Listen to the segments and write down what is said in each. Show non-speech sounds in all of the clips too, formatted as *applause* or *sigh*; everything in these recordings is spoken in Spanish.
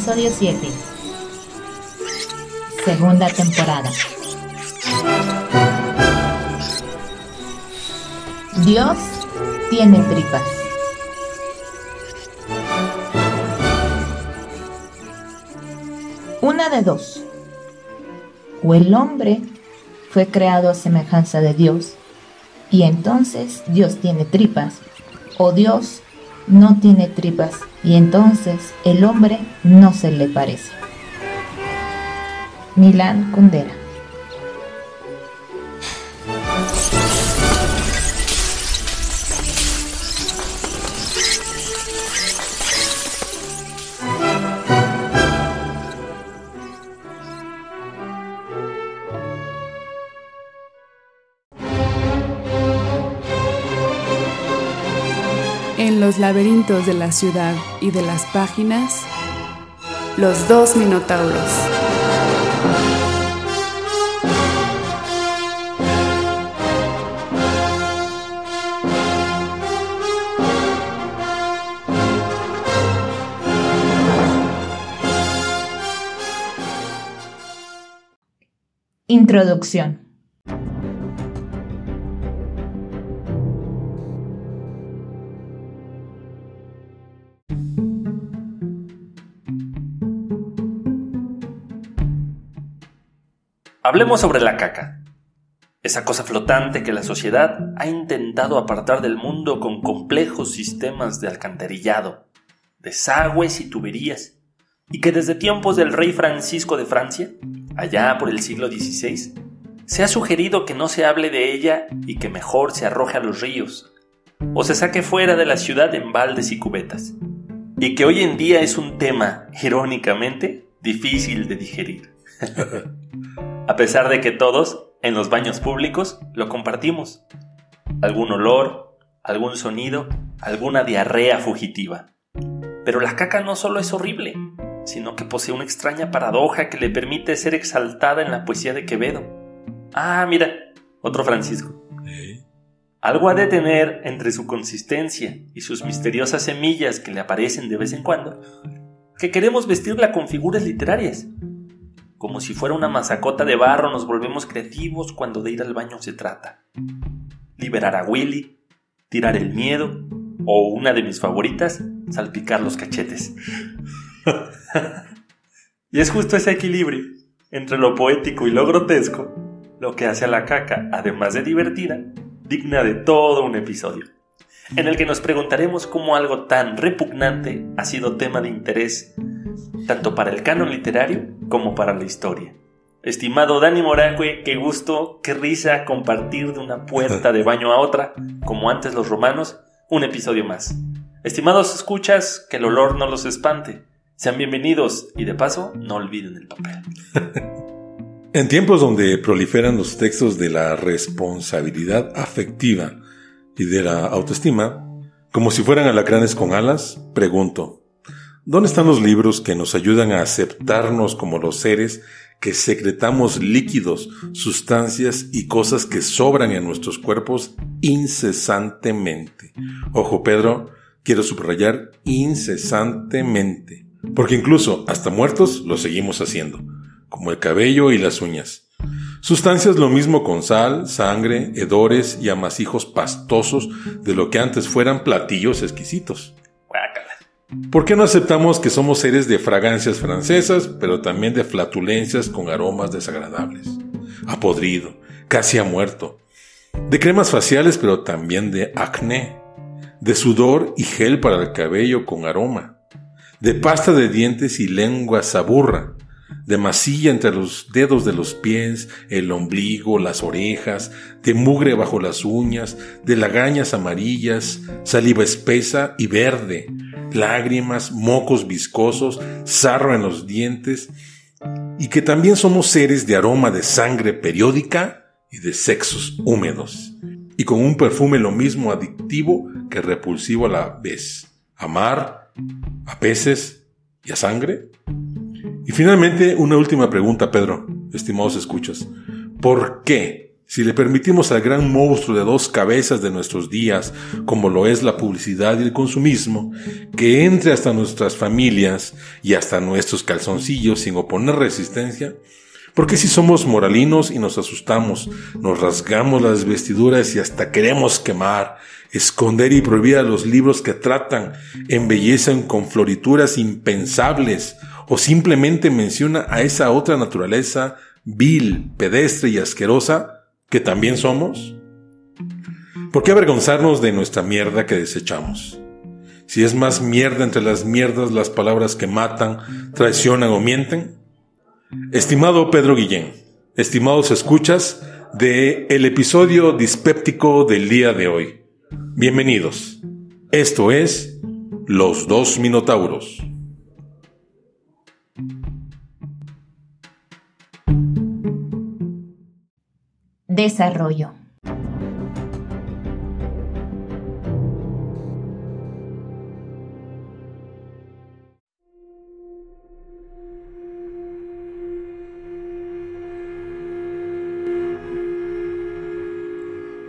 Episodio 7. Segunda temporada. Dios tiene tripas. Una de dos. O el hombre fue creado a semejanza de Dios y entonces Dios tiene tripas, o Dios no tiene tripas y entonces el hombre no se le parece. Milán Kundera los laberintos de la ciudad y de las páginas, los dos minotauros. Introducción. Hablemos sobre la caca. Esa cosa flotante que la sociedad ha intentado apartar del mundo con complejos sistemas de alcantarillado, desagües y tuberías, y que desde tiempos del rey Francisco de Francia, allá por el siglo XVI, se ha sugerido que no se hable de ella y que mejor se arroje a los ríos, o se saque fuera de la ciudad en baldes y cubetas, y que hoy en día es un tema, irónicamente, difícil de digerir. *laughs* a pesar de que todos, en los baños públicos, lo compartimos. Algún olor, algún sonido, alguna diarrea fugitiva. Pero la caca no solo es horrible, sino que posee una extraña paradoja que le permite ser exaltada en la poesía de Quevedo. Ah, mira, otro Francisco. Algo ha de tener entre su consistencia y sus misteriosas semillas que le aparecen de vez en cuando, que queremos vestirla con figuras literarias. Como si fuera una mazacota de barro nos volvemos creativos cuando de ir al baño se trata. Liberar a Willy, tirar el miedo, o una de mis favoritas, salpicar los cachetes. *laughs* y es justo ese equilibrio entre lo poético y lo grotesco lo que hace a la caca, además de divertida, digna de todo un episodio, en el que nos preguntaremos cómo algo tan repugnante ha sido tema de interés tanto para el canon literario como para la historia. Estimado Dani Moragüe, qué gusto, qué risa compartir de una puerta de baño a otra, como antes los romanos, un episodio más. Estimados escuchas, que el olor no los espante. Sean bienvenidos y de paso no olviden el papel. *laughs* En tiempos donde proliferan los textos de la responsabilidad afectiva y de la autoestima, como si fueran alacranes con alas, pregunto, ¿dónde están los libros que nos ayudan a aceptarnos como los seres que secretamos líquidos, sustancias y cosas que sobran en nuestros cuerpos incesantemente? Ojo Pedro, quiero subrayar incesantemente, porque incluso hasta muertos lo seguimos haciendo como el cabello y las uñas. Sustancias lo mismo con sal, sangre, hedores y amasijos pastosos de lo que antes fueran platillos exquisitos. ¿Por qué no aceptamos que somos seres de fragancias francesas, pero también de flatulencias con aromas desagradables? A podrido, casi a muerto. De cremas faciales, pero también de acné. De sudor y gel para el cabello con aroma. De pasta de dientes y lengua saburra de masilla entre los dedos de los pies, el ombligo, las orejas, de mugre bajo las uñas, de lagañas amarillas, saliva espesa y verde, lágrimas, mocos viscosos, sarro en los dientes, y que también somos seres de aroma de sangre periódica y de sexos húmedos, y con un perfume lo mismo adictivo que repulsivo a la vez. Amar, a peces y a sangre. Y finalmente, una última pregunta, Pedro, estimados escuchas. ¿Por qué, si le permitimos al gran monstruo de dos cabezas de nuestros días, como lo es la publicidad y el consumismo, que entre hasta nuestras familias y hasta nuestros calzoncillos sin oponer resistencia, porque si somos moralinos y nos asustamos, nos rasgamos las vestiduras y hasta queremos quemar, esconder y prohibir a los libros que tratan, embellecen con florituras impensables, o simplemente menciona a esa otra naturaleza vil, pedestre y asquerosa, que también somos? ¿Por qué avergonzarnos de nuestra mierda que desechamos? Si es más mierda entre las mierdas las palabras que matan, traicionan o mienten. Estimado Pedro Guillén, estimados escuchas de el episodio dispéptico del día de hoy. Bienvenidos. Esto es Los dos Minotauros. Desarrollo.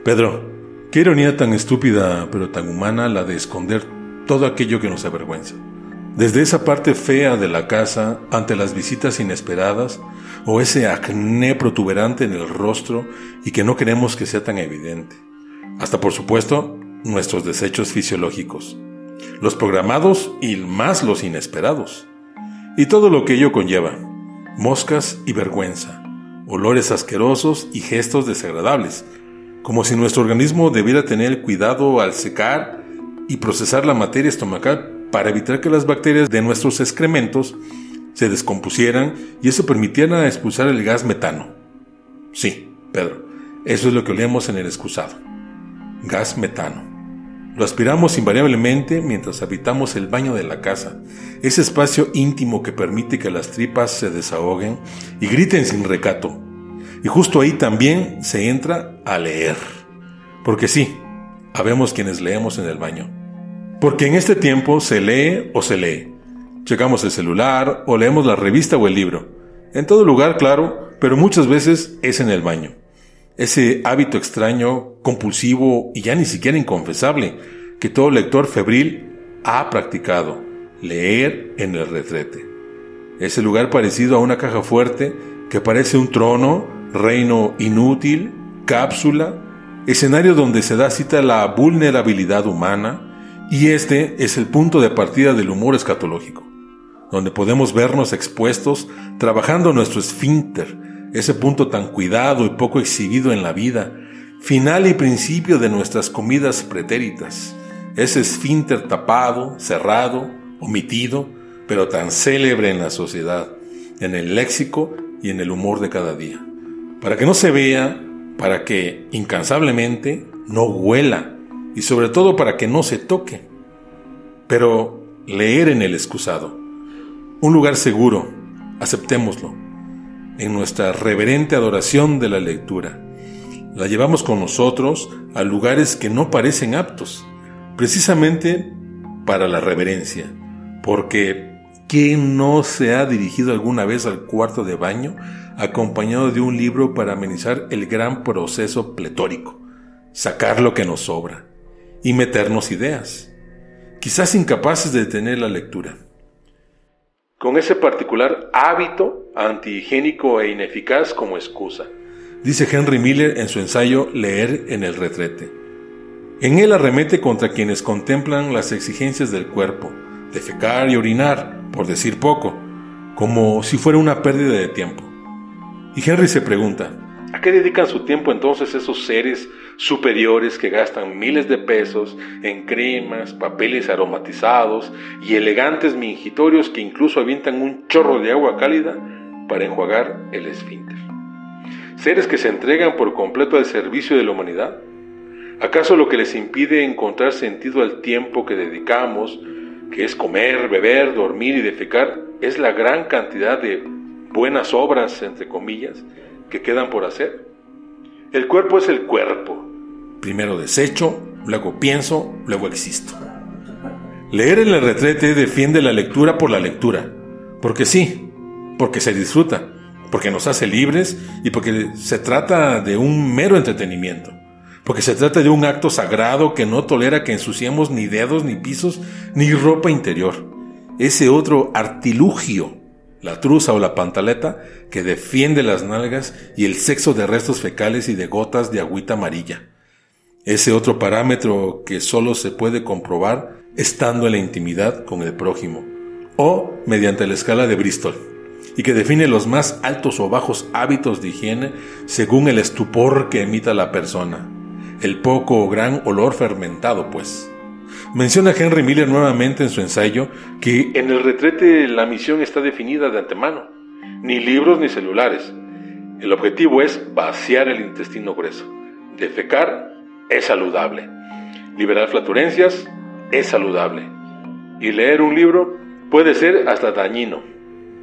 Pedro, qué ironía tan estúpida pero tan humana la de esconder todo aquello que nos avergüenza. Desde esa parte fea de la casa, ante las visitas inesperadas, o ese acné protuberante en el rostro y que no queremos que sea tan evidente. Hasta por supuesto, nuestros desechos fisiológicos, los programados y más los inesperados. Y todo lo que ello conlleva, moscas y vergüenza, olores asquerosos y gestos desagradables, como si nuestro organismo debiera tener cuidado al secar y procesar la materia estomacal para evitar que las bacterias de nuestros excrementos se descompusieran y eso permitiera expulsar el gas metano. Sí, Pedro, eso es lo que olemos en el excusado. Gas metano. Lo aspiramos invariablemente mientras habitamos el baño de la casa, ese espacio íntimo que permite que las tripas se desahoguen y griten sin recato. Y justo ahí también se entra a leer. Porque sí, habemos quienes leemos en el baño. Porque en este tiempo se lee o se lee. Checamos el celular o leemos la revista o el libro. En todo lugar, claro, pero muchas veces es en el baño. Ese hábito extraño, compulsivo y ya ni siquiera inconfesable que todo lector febril ha practicado, leer en el retrete. Ese lugar parecido a una caja fuerte que parece un trono, reino inútil, cápsula, escenario donde se da cita la vulnerabilidad humana, y este es el punto de partida del humor escatológico donde podemos vernos expuestos trabajando nuestro esfínter, ese punto tan cuidado y poco exhibido en la vida, final y principio de nuestras comidas pretéritas, ese esfínter tapado, cerrado, omitido, pero tan célebre en la sociedad, en el léxico y en el humor de cada día, para que no se vea, para que incansablemente no huela y sobre todo para que no se toque. Pero leer en el excusado, un lugar seguro, aceptémoslo, en nuestra reverente adoración de la lectura. La llevamos con nosotros a lugares que no parecen aptos, precisamente para la reverencia, porque ¿quién no se ha dirigido alguna vez al cuarto de baño acompañado de un libro para amenizar el gran proceso pletórico, sacar lo que nos sobra y meternos ideas, quizás incapaces de detener la lectura? Con ese particular hábito antihigiénico e ineficaz como excusa. Dice Henry Miller en su ensayo Leer en el retrete. En él arremete contra quienes contemplan las exigencias del cuerpo, defecar y orinar, por decir poco, como si fuera una pérdida de tiempo. Y Henry se pregunta, ¿A qué dedican su tiempo entonces esos seres superiores que gastan miles de pesos en cremas, papeles aromatizados y elegantes mingitorios que incluso avientan un chorro de agua cálida para enjuagar el esfínter? ¿Seres que se entregan por completo al servicio de la humanidad? ¿Acaso lo que les impide encontrar sentido al tiempo que dedicamos, que es comer, beber, dormir y defecar, es la gran cantidad de buenas obras, entre comillas, que quedan por hacer. El cuerpo es el cuerpo. Primero desecho, luego pienso, luego existo. Leer en el retrete defiende la lectura por la lectura, porque sí, porque se disfruta, porque nos hace libres y porque se trata de un mero entretenimiento, porque se trata de un acto sagrado que no tolera que ensuciemos ni dedos, ni pisos, ni ropa interior. Ese otro artilugio, la truza o la pantaleta, que defiende las nalgas y el sexo de restos fecales y de gotas de agüita amarilla. Ese otro parámetro que solo se puede comprobar estando en la intimidad con el prójimo o mediante la escala de Bristol, y que define los más altos o bajos hábitos de higiene según el estupor que emita la persona, el poco o gran olor fermentado, pues. Menciona Henry Miller nuevamente en su ensayo que en el retrete la misión está definida de antemano, ni libros ni celulares. El objetivo es vaciar el intestino grueso. Defecar es saludable. Liberar flatulencias es saludable. Y leer un libro puede ser hasta dañino.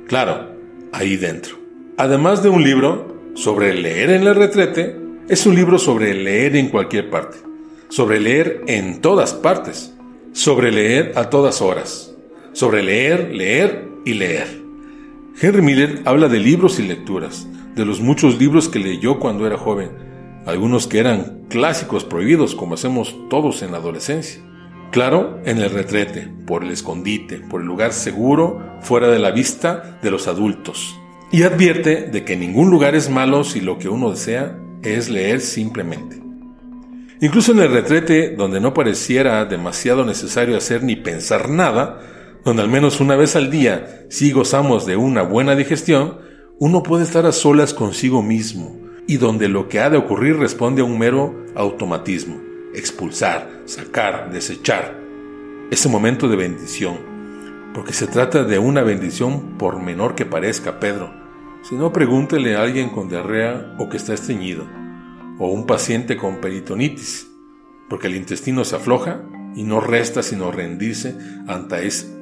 Claro, ahí dentro. Además de un libro sobre leer en el retrete, es un libro sobre leer en cualquier parte, sobre leer en todas partes, sobre leer a todas horas, sobre leer, leer y leer. Henry Miller habla de libros y lecturas, de los muchos libros que leyó cuando era joven, algunos que eran clásicos prohibidos como hacemos todos en la adolescencia. Claro, en el retrete, por el escondite, por el lugar seguro, fuera de la vista de los adultos. Y advierte de que ningún lugar es malo si lo que uno desea es leer simplemente. Incluso en el retrete, donde no pareciera demasiado necesario hacer ni pensar nada, donde al menos una vez al día sí gozamos de una buena digestión, uno puede estar a solas consigo mismo, y donde lo que ha de ocurrir responde a un mero automatismo expulsar, sacar, desechar. Ese momento de bendición, porque se trata de una bendición por menor que parezca, Pedro. Si no, pregúntele a alguien con diarrea o que está estreñido, o un paciente con peritonitis, porque el intestino se afloja y no resta sino rendirse ante, es,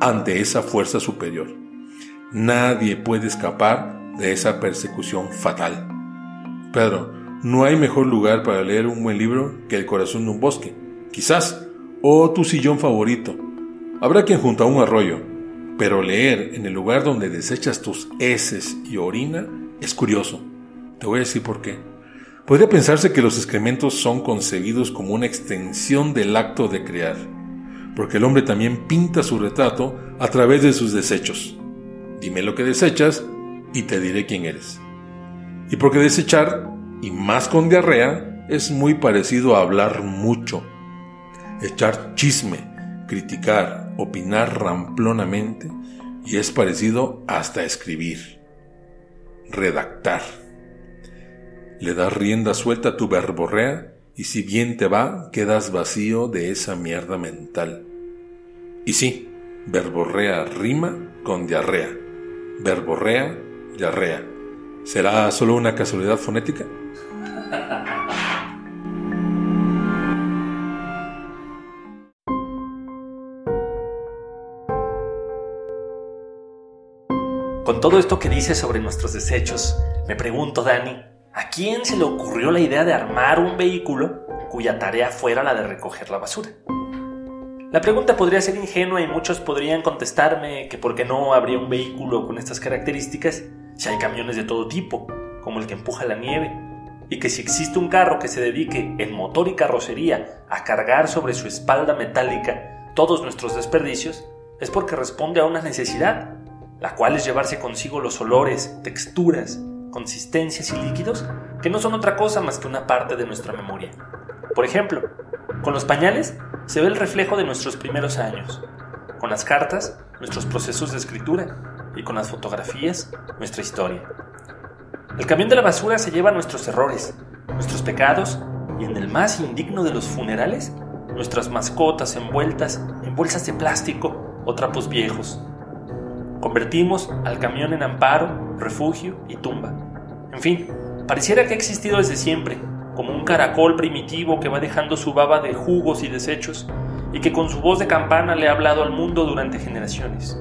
ante esa fuerza superior. Nadie puede escapar de esa persecución fatal. Pedro, no hay mejor lugar para leer un buen libro que el corazón de un bosque, quizás, o tu sillón favorito. Habrá quien junto a un arroyo, pero leer en el lugar donde desechas tus heces y orina es curioso. Te voy a decir por qué. Podría pensarse que los excrementos son concebidos como una extensión del acto de crear, porque el hombre también pinta su retrato a través de sus desechos. Dime lo que desechas y te diré quién eres. Y porque desechar y más con diarrea, es muy parecido a hablar mucho, echar chisme, criticar, opinar ramplonamente y es parecido hasta escribir, redactar. Le das rienda suelta a tu verborrea y si bien te va, quedas vacío de esa mierda mental. Y sí, verborrea rima con diarrea. Verborrea, diarrea. ¿Será solo una casualidad fonética? Con todo esto que dice sobre nuestros desechos, me pregunto, Dani, ¿a quién se le ocurrió la idea de armar un vehículo cuya tarea fuera la de recoger la basura? La pregunta podría ser ingenua y muchos podrían contestarme que por qué no habría un vehículo con estas características si hay camiones de todo tipo, como el que empuja la nieve, y que si existe un carro que se dedique en motor y carrocería a cargar sobre su espalda metálica todos nuestros desperdicios, es porque responde a una necesidad, la cual es llevarse consigo los olores, texturas, consistencias y líquidos que no son otra cosa más que una parte de nuestra memoria. Por ejemplo, con los pañales se ve el reflejo de nuestros primeros años, con las cartas nuestros procesos de escritura y con las fotografías nuestra historia. El camión de la basura se lleva nuestros errores, nuestros pecados y en el más indigno de los funerales, nuestras mascotas envueltas en bolsas de plástico o trapos viejos. Convertimos al camión en amparo, refugio y tumba. En fin, pareciera que ha existido desde siempre, como un caracol primitivo que va dejando su baba de jugos y desechos y que con su voz de campana le ha hablado al mundo durante generaciones.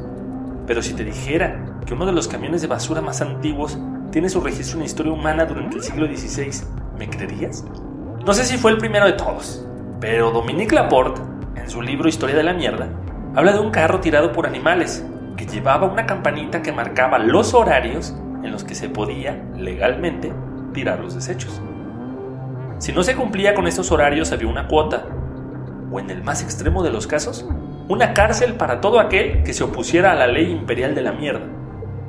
Pero si te dijera que uno de los camiones de basura más antiguos tiene su registro en la historia humana durante el siglo XVI, ¿me creerías? No sé si fue el primero de todos, pero Dominique Laporte, en su libro Historia de la Mierda, habla de un carro tirado por animales, que llevaba una campanita que marcaba los horarios en los que se podía, legalmente, tirar los desechos. Si no se cumplía con estos horarios había una cuota, o en el más extremo de los casos, una cárcel para todo aquel que se opusiera a la ley imperial de la mierda,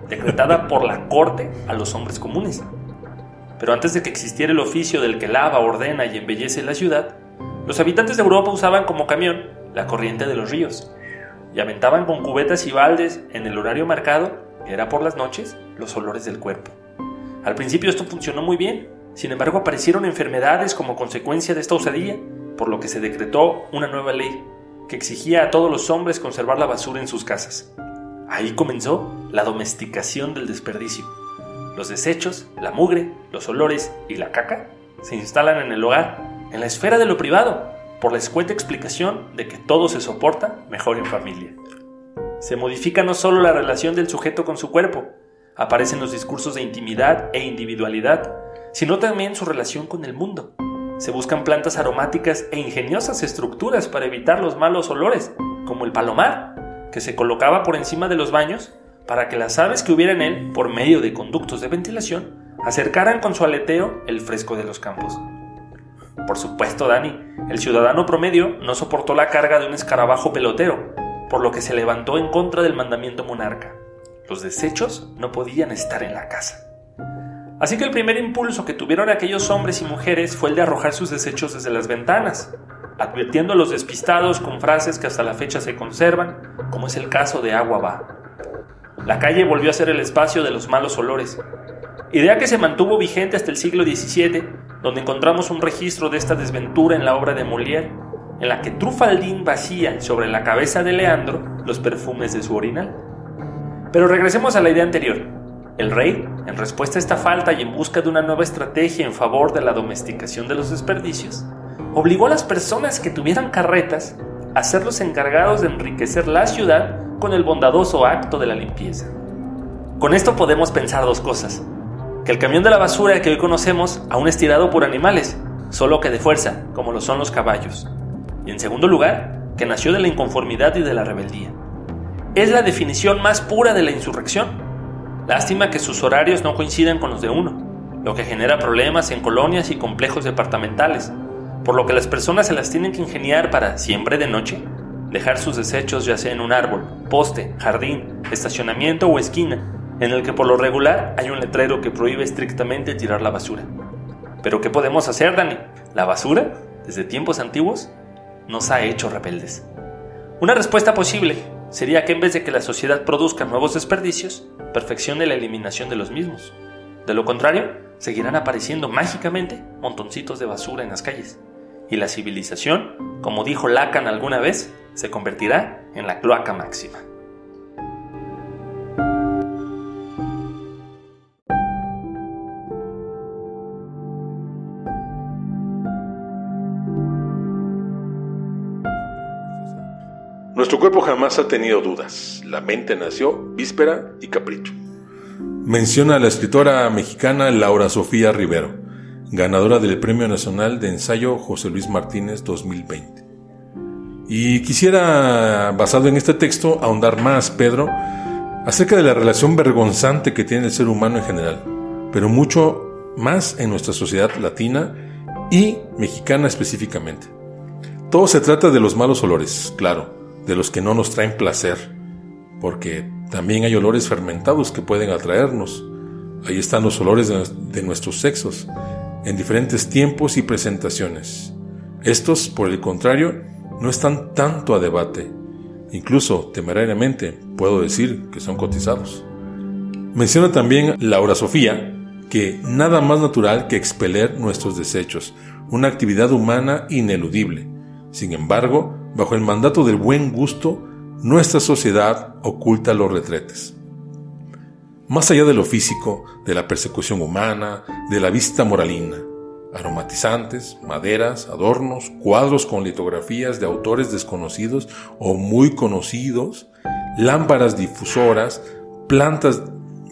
decretada por la corte a los hombres comunes. Pero antes de que existiera el oficio del que lava, ordena y embellece la ciudad, los habitantes de Europa usaban como camión la corriente de los ríos y aventaban con cubetas y baldes en el horario marcado, que era por las noches, los olores del cuerpo. Al principio esto funcionó muy bien, sin embargo aparecieron enfermedades como consecuencia de esta osadía, por lo que se decretó una nueva ley exigía a todos los hombres conservar la basura en sus casas. Ahí comenzó la domesticación del desperdicio. Los desechos, la mugre, los olores y la caca se instalan en el hogar, en la esfera de lo privado, por la escueta explicación de que todo se soporta mejor en familia. Se modifica no solo la relación del sujeto con su cuerpo, aparecen los discursos de intimidad e individualidad, sino también su relación con el mundo. Se buscan plantas aromáticas e ingeniosas estructuras para evitar los malos olores, como el palomar, que se colocaba por encima de los baños para que las aves que hubiera en él, por medio de conductos de ventilación, acercaran con su aleteo el fresco de los campos. Por supuesto, Dani, el ciudadano promedio no soportó la carga de un escarabajo pelotero, por lo que se levantó en contra del mandamiento monarca. Los desechos no podían estar en la casa. Así que el primer impulso que tuvieron aquellos hombres y mujeres fue el de arrojar sus desechos desde las ventanas, advirtiendo a los despistados con frases que hasta la fecha se conservan, como es el caso de Agua va. La calle volvió a ser el espacio de los malos olores, idea que se mantuvo vigente hasta el siglo XVII donde encontramos un registro de esta desventura en la obra de Molière, en la que Trufaldín vacía sobre la cabeza de Leandro los perfumes de su orinal. Pero regresemos a la idea anterior. El rey, en respuesta a esta falta y en busca de una nueva estrategia en favor de la domesticación de los desperdicios, obligó a las personas que tuvieran carretas a ser los encargados de enriquecer la ciudad con el bondadoso acto de la limpieza. Con esto podemos pensar dos cosas que el camión de la basura que hoy conocemos aún es tirado por animales, solo que de fuerza, como lo son los caballos. Y en segundo lugar, que nació de la inconformidad y de la rebeldía. Es la definición más pura de la insurrección. Lástima que sus horarios no coincidan con los de uno, lo que genera problemas en colonias y complejos departamentales, por lo que las personas se las tienen que ingeniar para, siempre de noche, dejar sus desechos ya sea en un árbol, poste, jardín, estacionamiento o esquina, en el que por lo regular hay un letrero que prohíbe estrictamente tirar la basura. Pero ¿qué podemos hacer, Dani? La basura, desde tiempos antiguos, nos ha hecho rebeldes. Una respuesta posible sería que en vez de que la sociedad produzca nuevos desperdicios, perfeccione la eliminación de los mismos. De lo contrario, seguirán apareciendo mágicamente montoncitos de basura en las calles. Y la civilización, como dijo Lacan alguna vez, se convertirá en la cloaca máxima. Nuestro cuerpo jamás ha tenido dudas. La mente nació víspera y capricho. Menciona la escritora mexicana Laura Sofía Rivero, ganadora del Premio Nacional de Ensayo José Luis Martínez 2020. Y quisiera, basado en este texto, ahondar más, Pedro, acerca de la relación vergonzante que tiene el ser humano en general, pero mucho más en nuestra sociedad latina y mexicana específicamente. Todo se trata de los malos olores, claro, de los que no nos traen placer, porque también hay olores fermentados que pueden atraernos. Ahí están los olores de, nuestros sexos, en diferentes tiempos y presentaciones. Estos, por el contrario, no están tanto a debate. Incluso, temerariamente, puedo decir que son cotizados. Menciona también Laura Sofía que nada más natural que expeler nuestros desechos, una actividad humana ineludible. Sin embargo, bajo el mandato del buen gusto, nuestra sociedad oculta los retretes. Más allá de lo físico, de la persecución humana, de la vista moralina, aromatizantes, maderas, adornos, cuadros con litografías de autores desconocidos o muy conocidos, lámparas difusoras, plantas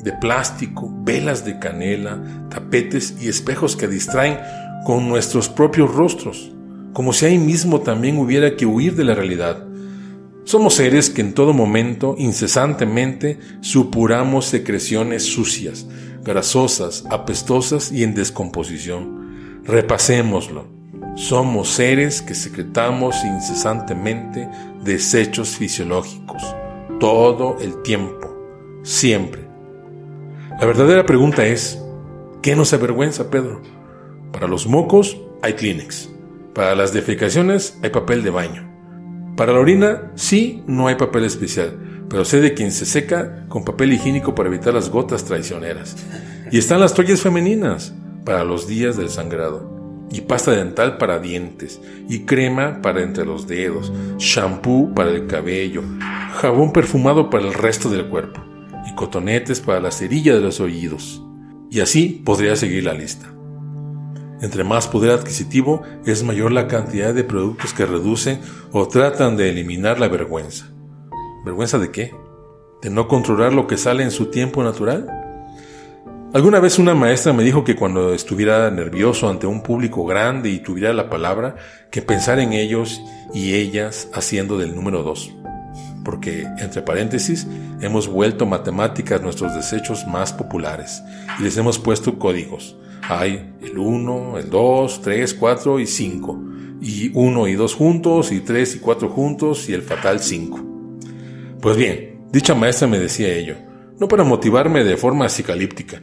de plástico, velas de canela, tapetes y espejos que distraen con nuestros propios rostros como si ahí mismo también hubiera que huir de la realidad. Somos seres que en todo momento, incesantemente, supuramos secreciones sucias, grasosas, apestosas y en descomposición. Repasémoslo. Somos seres que secretamos incesantemente desechos fisiológicos, todo el tiempo, siempre. La verdadera pregunta es, ¿qué nos avergüenza, Pedro? Para los mocos hay Kleenex. Para las defecaciones hay papel de baño. Para la orina sí no hay papel especial, pero sé de quien se seca con papel higiénico para evitar las gotas traicioneras. Y están las toallas femeninas para los días del sangrado. Y pasta dental para dientes. Y crema para entre los dedos. Shampoo para el cabello. Jabón perfumado para el resto del cuerpo. Y cotonetes para la cerilla de los oídos. Y así podría seguir la lista. Entre más poder adquisitivo es mayor la cantidad de productos que reducen o tratan de eliminar la vergüenza. ¿Vergüenza de qué? ¿De no controlar lo que sale en su tiempo natural? Alguna vez una maestra me dijo que cuando estuviera nervioso ante un público grande y tuviera la palabra, que pensar en ellos y ellas haciendo del número dos. Porque, entre paréntesis, hemos vuelto matemáticas nuestros desechos más populares y les hemos puesto códigos hay el 1, el 2, 3, 4 y 5. Y 1 y 2 juntos, y 3 y 4 juntos, y el fatal 5. Pues bien, dicha maestra me decía ello, no para motivarme de forma psicalíptica,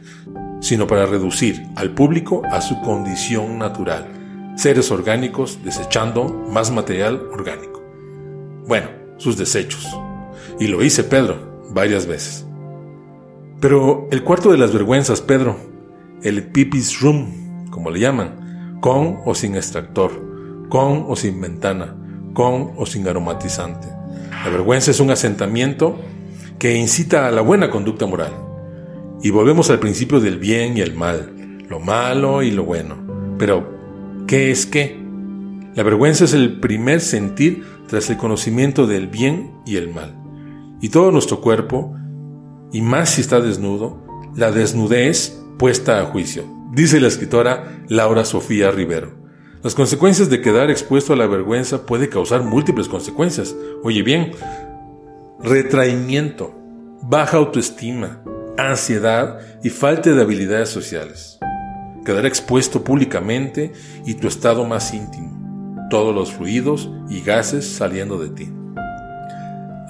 sino para reducir al público a su condición natural, seres orgánicos desechando más material orgánico. Bueno, sus desechos. Y lo hice, Pedro, varias veces. Pero el cuarto de las vergüenzas, Pedro, el pipis room, como le llaman, con o sin extractor, con o sin ventana, con o sin aromatizante. La vergüenza es un asentamiento que incita a la buena conducta moral. Y volvemos al principio del bien y el mal, lo malo y lo bueno. Pero, ¿qué es qué? La vergüenza es el primer sentir tras el conocimiento del bien y el mal. Y todo nuestro cuerpo, y más si está desnudo, la desnudez puesta a juicio, dice la escritora Laura Sofía Rivero. Las consecuencias de quedar expuesto a la vergüenza puede causar múltiples consecuencias. Oye bien, retraimiento, baja autoestima, ansiedad y falta de habilidades sociales. Quedar expuesto públicamente y tu estado más íntimo, todos los fluidos y gases saliendo de ti.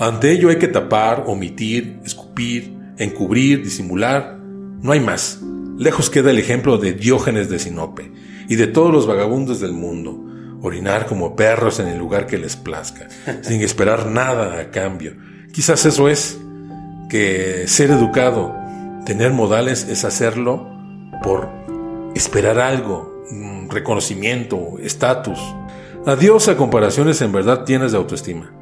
Ante ello hay que tapar, omitir, escupir, encubrir, disimular. No hay más. Lejos queda el ejemplo de Diógenes de Sinope y de todos los vagabundos del mundo, orinar como perros en el lugar que les plazca, *laughs* sin esperar nada a cambio. Quizás eso es, que ser educado, tener modales es hacerlo por esperar algo, reconocimiento, estatus. Adiós a comparaciones en verdad tienes de autoestima.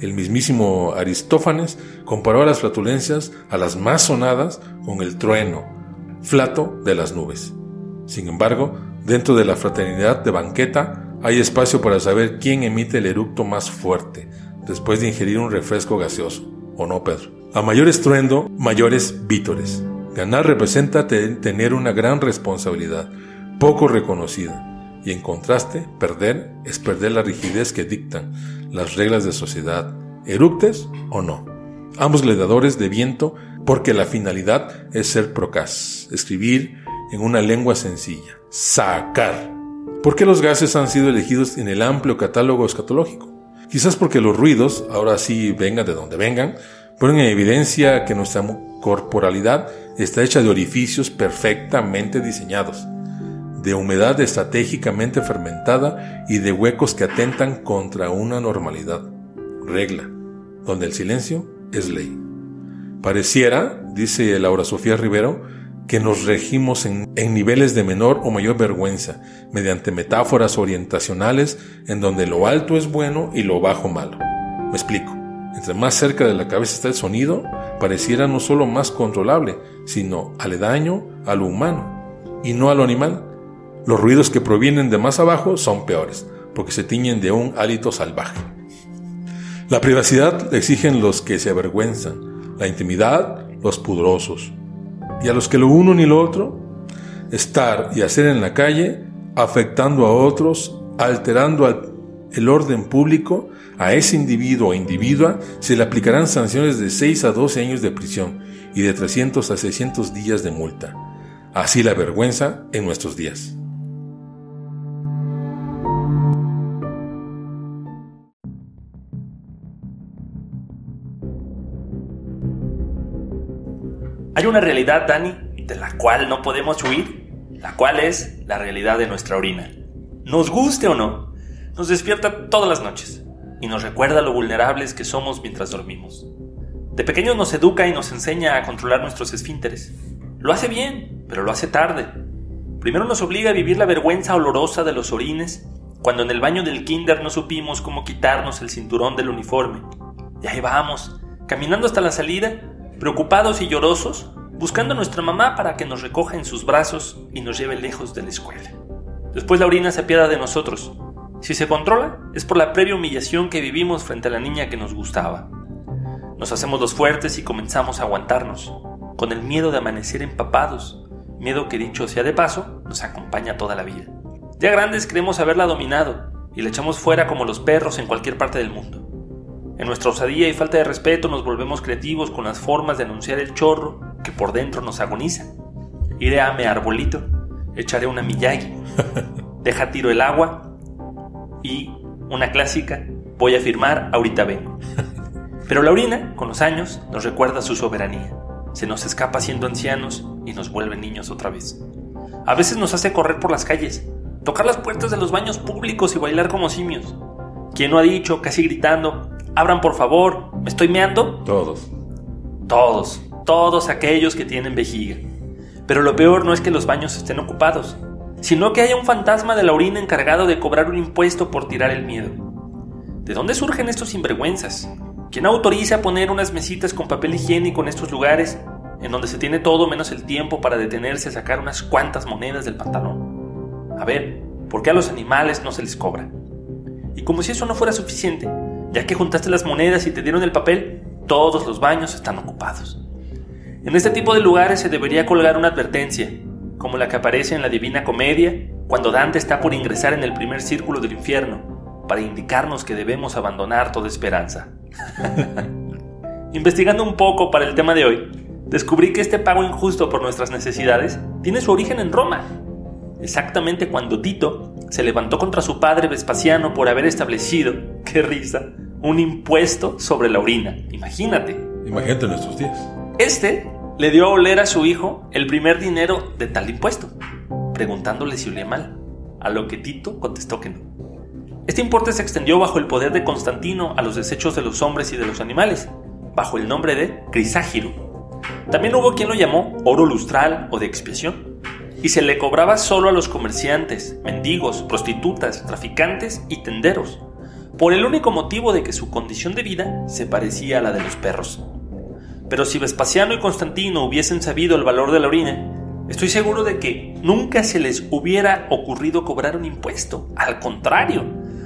El mismísimo Aristófanes comparó a las flatulencias, a las más sonadas, con el trueno, flato de las nubes. Sin embargo, dentro de la fraternidad de banqueta hay espacio para saber quién emite el eructo más fuerte después de ingerir un refresco gaseoso, ¿o no, Pedro? A mayor estruendo, mayores vítores. Ganar representa tener una gran responsabilidad, poco reconocida, y en contraste, perder es perder la rigidez que dictan las reglas de sociedad, eructes o no. Ambos gladiadores de viento porque la finalidad es ser procaz, escribir en una lengua sencilla, sacar. ¿Por qué los gases han sido elegidos en el amplio catálogo escatológico? Quizás porque los ruidos, ahora sí vengan de donde vengan, ponen en evidencia que nuestra corporalidad está hecha de orificios perfectamente diseñados, de humedad estratégicamente fermentada y de huecos que atentan contra una normalidad, regla, donde el silencio es ley. Pareciera, dice Laura Sofía Rivero, que nos regimos en, niveles de menor o mayor vergüenza, mediante metáforas orientacionales en donde lo alto es bueno y lo bajo malo. Me explico. Entre más cerca de la cabeza está el sonido, pareciera no solo más controlable, sino aledaño a lo humano y no a lo animal. Los ruidos que provienen de más abajo son peores, porque se tiñen de un hálito salvaje. La privacidad exigen los que se avergüenzan, la intimidad, los pudrosos. Y a los que lo uno ni lo otro, estar y hacer en la calle, afectando a otros, alterando el orden público, a ese individuo o individua se le aplicarán sanciones de 6 a 12 años de prisión y de 300 a 600 días de multa. así la vergüenza en nuestros días. Hay una realidad, Dani, de la cual no podemos huir, la cual es la realidad de nuestra orina. Nos guste o no, nos despierta todas las noches y nos recuerda lo vulnerables que somos mientras dormimos. De pequeños nos educa y nos enseña a controlar nuestros esfínteres. Lo hace bien, pero lo hace tarde. Primero nos obliga a vivir la vergüenza olorosa de los orines, cuando en el baño del kinder no supimos cómo quitarnos el cinturón del uniforme. Y ahí vamos, caminando hasta la salida, preocupados y llorosos, buscando a nuestra mamá para que nos recoja en sus brazos y nos lleve lejos de la escuela. Después la orina se apiada de nosotros. Si se controla, es por la previa humillación que vivimos frente a la niña que nos gustaba. Nos hacemos los fuertes y comenzamos a aguantarnos, con el miedo de amanecer empapados, miedo que dicho sea de paso, nos acompaña toda la vida. Ya grandes creemos haberla dominado y la echamos fuera como los perros en cualquier parte del mundo. En nuestra osadía y falta de respeto nos volvemos creativos con las formas de anunciar el chorro que por dentro nos agoniza. Iré a mi arbolito, echaré una Miyagi, *laughs* deja tiro el agua y una clásica, voy a firmar, ahorita vengo. *laughs* Pero la orina, con los años, nos recuerda su soberanía. Se nos escapa siendo ancianos y nos vuelve niños otra vez. A veces nos hace correr por las calles, tocar las puertas de los baños públicos y bailar como simios. ¿Quién no ha dicho, casi gritando, abran por favor, me estoy meando? Todos. Todos, todos aquellos que tienen vejiga. Pero lo peor no es que los baños estén ocupados, sino que haya un fantasma de la orina encargado de cobrar un impuesto por tirar el miedo. ¿De dónde surgen estos sinvergüenzas? ¿Quién autoriza poner unas mesitas con papel higiénico en estos lugares en donde se tiene todo menos el tiempo para detenerse a sacar unas cuantas monedas del pantalón? A ver, ¿por qué a los animales no se les cobra? Y como si eso no fuera suficiente, ya que juntaste las monedas y te dieron el papel, todos los baños están ocupados. En este tipo de lugares se debería colgar una advertencia, como la que aparece en la Divina Comedia, cuando Dante está por ingresar en el primer círculo del infierno, para indicarnos que debemos abandonar toda esperanza. *laughs* Investigando un poco para el tema de hoy, descubrí que este pago injusto por nuestras necesidades tiene su origen en Roma, exactamente cuando Tito se levantó contra su padre Vespasiano por haber establecido, *laughs* qué risa, un impuesto sobre la orina. Imagínate. Imagínate nuestros días. Este le dio a oler a su hijo el primer dinero de tal impuesto, preguntándole si olía mal, a lo que Tito contestó que no. Este importe se extendió bajo el poder de Constantino a los desechos de los hombres y de los animales, bajo el nombre de criságiro. También hubo quien lo llamó oro lustral o de expiación, y se le cobraba solo a los comerciantes, mendigos, prostitutas, traficantes y tenderos, por el único motivo de que su condición de vida se parecía a la de los perros. Pero si Vespasiano y Constantino hubiesen sabido el valor de la orina, estoy seguro de que nunca se les hubiera ocurrido cobrar un impuesto. Al contrario,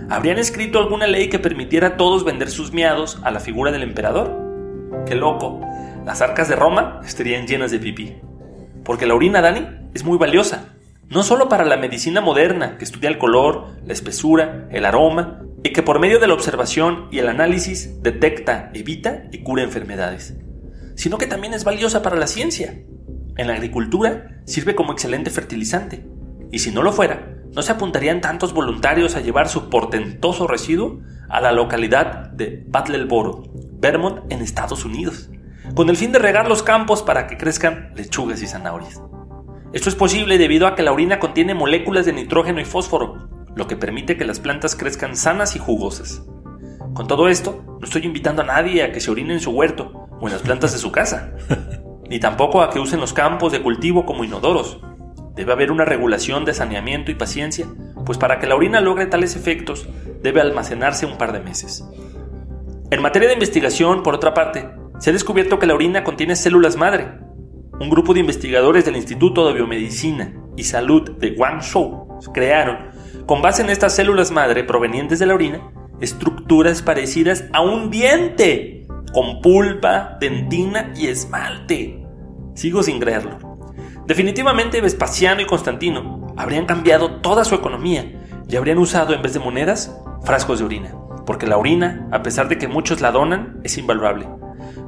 habrían escrito alguna ley que permitiera a todos vender sus miados a la figura del emperador. ¡Qué loco! Las arcas de Roma estarían llenas de pipí. Porque la orina, Dani, es muy valiosa. No solo para la medicina moderna, que estudia el color, la espesura, el aroma, y que por medio de la observación y el análisis detecta, evita y cura enfermedades, sino que también es valiosa para la ciencia. En la agricultura sirve como excelente fertilizante, y si no lo fuera, no se apuntarían tantos voluntarios a llevar su portentoso residuo a la localidad de Battleboro, Vermont, en Estados Unidos, con el fin de regar los campos para que crezcan lechugas y zanahorias. Esto es posible debido a que la orina contiene moléculas de nitrógeno y fósforo, lo que permite que las plantas crezcan sanas y jugosas. Con todo esto, no estoy invitando a nadie a que se orine en su huerto o en las plantas de su casa, *laughs* ni tampoco a que usen los campos de cultivo como inodoros. Debe haber una regulación de saneamiento y paciencia, pues para que la orina logre tales efectos debe almacenarse un par de meses. En materia de investigación, por otra parte, se ha descubierto que la orina contiene células madre. Un grupo de investigadores del Instituto de Biomedicina y Salud de Guangzhou crearon con base en estas células madre provenientes de la orina, estructuras parecidas a un diente, con pulpa, dentina y esmalte. Sigo sin creerlo. Definitivamente Vespasiano y Constantino habrían cambiado toda su economía y habrían usado en vez de monedas frascos de orina, porque la orina, a pesar de que muchos la donan, es invaluable.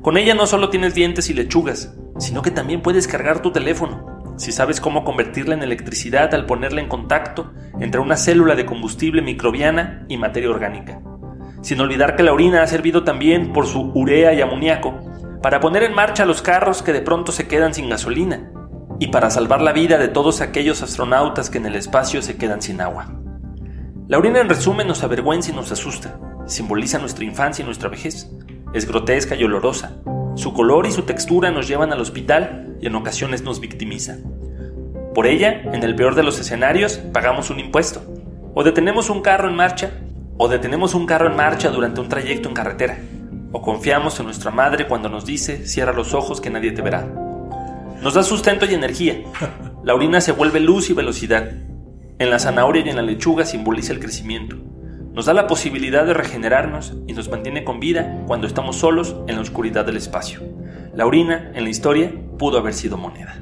Con ella no solo tienes dientes y lechugas, sino que también puedes cargar tu teléfono, si sabes cómo convertirla en electricidad al ponerla en contacto entre una célula de combustible microbiana y materia orgánica. Sin olvidar que la orina ha servido también por su urea y amoníaco para poner en marcha los carros que de pronto se quedan sin gasolina y para salvar la vida de todos aquellos astronautas que en el espacio se quedan sin agua. La orina en resumen nos avergüenza y nos asusta, simboliza nuestra infancia y nuestra vejez, es grotesca y olorosa, su color y su textura nos llevan al hospital y en ocasiones nos victimiza. Por ella, en el peor de los escenarios, pagamos un impuesto, o detenemos un carro en marcha, o detenemos un carro en marcha durante un trayecto en carretera, o confiamos en nuestra madre cuando nos dice cierra los ojos que nadie te verá. Nos da sustento y energía. La orina se vuelve luz y velocidad. En la zanahoria y en la lechuga simboliza el crecimiento. Nos da la posibilidad de regenerarnos y nos mantiene con vida cuando estamos solos en la oscuridad del espacio. La orina, en la historia, pudo haber sido moneda.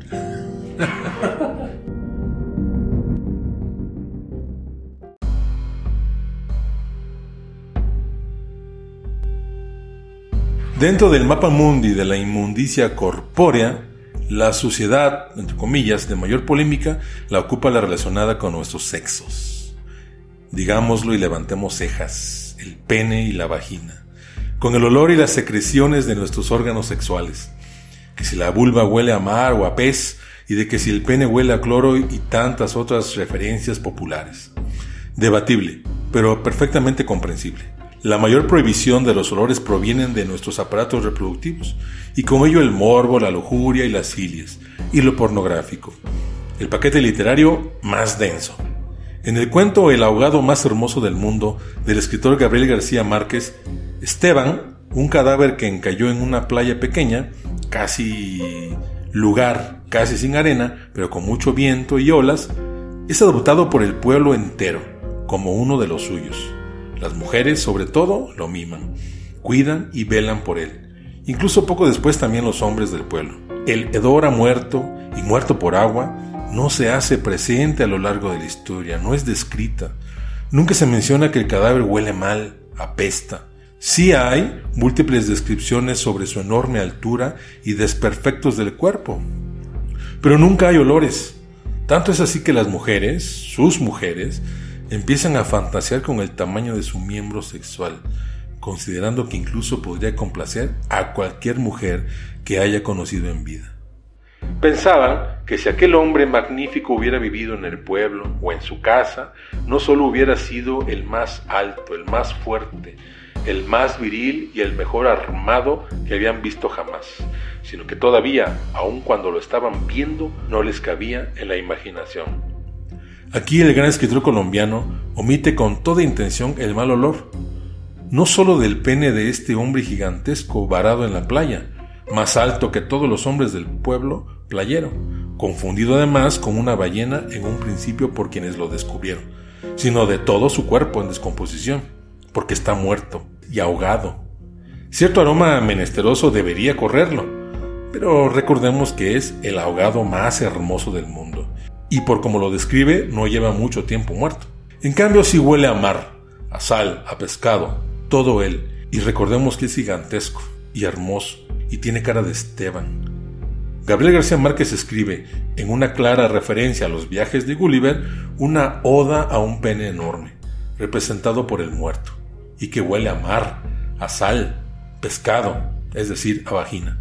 Dentro del mapa mundi de la inmundicia corpórea, la suciedad, entre comillas, de mayor polémica la ocupa la relacionada con nuestros sexos. Digámoslo y levantemos cejas, el pene y la vagina, con el olor y las secreciones de nuestros órganos sexuales. Que si la vulva huele a mar o a pez, y de que si el pene huele a cloro y tantas otras referencias populares. Debatible, pero perfectamente comprensible. La mayor prohibición de los olores provienen de nuestros aparatos reproductivos, y con ello el morbo, la lujuria y las filias, y lo pornográfico. El paquete literario más denso. En el cuento El ahogado más hermoso del mundo, del escritor Gabriel García Márquez, Esteban, un cadáver que encalló en una playa pequeña, casi lugar, casi sin arena, pero con mucho viento y olas, es adoptado por el pueblo entero, como uno de los suyos. Las mujeres, sobre todo, lo miman, cuidan y velan por él. Incluso poco después también los hombres del pueblo. El hedor ha muerto y muerto por agua no se hace presente a lo largo de la historia, no es descrita. Nunca se menciona que el cadáver huele mal, apesta. Sí hay múltiples descripciones sobre su enorme altura y desperfectos del cuerpo, pero nunca hay olores. Tanto es así que las mujeres, sus mujeres, empiezan a fantasear con el tamaño de su miembro sexual, considerando que incluso podría complacer a cualquier mujer que haya conocido en vida. Pensaban que si aquel hombre magnífico hubiera vivido en el pueblo o en su casa, no solo hubiera sido el más alto, el más fuerte, el más viril y el mejor armado que habían visto jamás, sino que todavía, aun cuando lo estaban viendo, no les cabía en la imaginación. Aquí el gran escritor colombiano omite con toda intención el mal olor, no solo del pene de este hombre gigantesco varado en la playa, más alto que todos los hombres del pueblo playero, confundido además con una ballena en un principio por quienes lo descubrieron, sino de todo su cuerpo en descomposición, porque está muerto y ahogado. Cierto aroma menesteroso debería correrlo, pero recordemos que es el ahogado más hermoso del mundo y por como lo describe no lleva mucho tiempo muerto. En cambio sí huele a mar, a sal, a pescado, todo él, y recordemos que es gigantesco y hermoso y tiene cara de Esteban. Gabriel García Márquez escribe, en una clara referencia a los viajes de Gulliver, una oda a un pene enorme, representado por el muerto, y que huele a mar, a sal, pescado, es decir, a vagina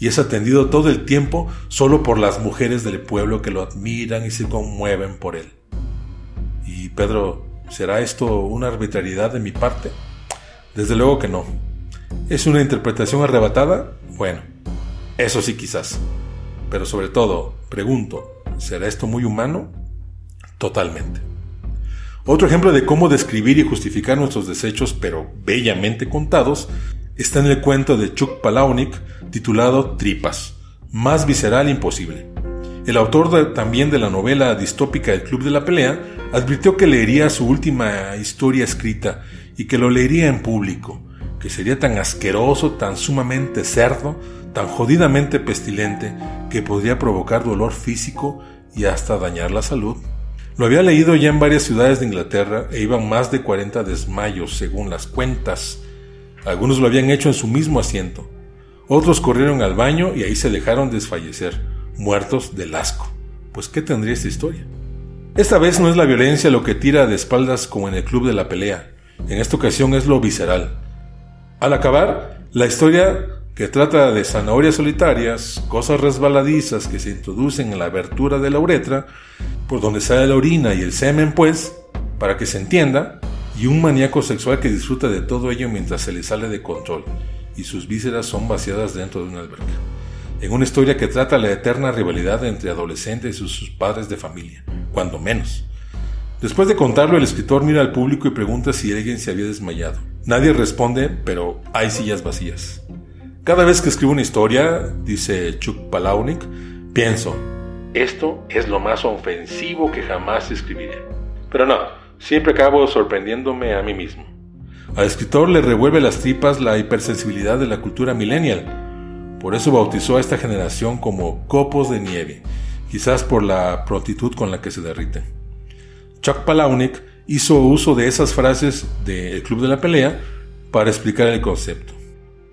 y es atendido todo el tiempo solo por las mujeres del pueblo que lo admiran y se conmueven por él. Y Pedro, ¿será esto una arbitrariedad de mi parte? Desde luego que no. ¿Es una interpretación arrebatada? Bueno, eso sí quizás. Pero sobre todo, pregunto, ¿será esto muy humano? Totalmente. Otro ejemplo de cómo describir y justificar nuestros desechos, pero bellamente contados, está en el cuento de Chuck Palahniuk titulado Tripas, más visceral imposible. El autor también de la novela distópica El Club de la Pelea advirtió que leería su última historia escrita y que lo leería en público, que sería tan asqueroso, tan sumamente cerdo, tan jodidamente pestilente, que podría provocar dolor físico y hasta dañar la salud. Lo había leído ya en varias ciudades de Inglaterra e iban más de 40 desmayos según las cuentas algunos lo habían hecho en su mismo asiento. Otros corrieron al baño y ahí se dejaron desfallecer, muertos del asco. pues ¿qué tendría esta historia? Esta vez no es la violencia lo que tira de espaldas como en el club de la pelea, en esta ocasión es lo visceral. Al acabar, la historia que trata de zanahorias solitarias, cosas resbaladizas que se introducen en la abertura de la uretra, por donde sale la orina y el semen, pues, para que se entienda, y un maníaco sexual que disfruta de todo ello mientras se le sale de control y sus vísceras son vaciadas dentro de una alberca. En una historia que trata la eterna rivalidad entre adolescentes y sus padres de familia, cuando menos. Después de contarlo, el escritor mira al público y pregunta si alguien se había desmayado. Nadie responde, pero hay sillas vacías. Cada vez que escribo una historia, dice Chuck Palahniuk, pienso, esto es lo más ofensivo que jamás escribiré. Pero no, siempre acabo sorprendiéndome a mí mismo. Al escritor le revuelve las tripas la hipersensibilidad de la cultura millennial. Por eso bautizó a esta generación como copos de nieve, quizás por la prontitud con la que se derriten. Chuck Palahniuk hizo uso de esas frases del Club de la Pelea para explicar el concepto.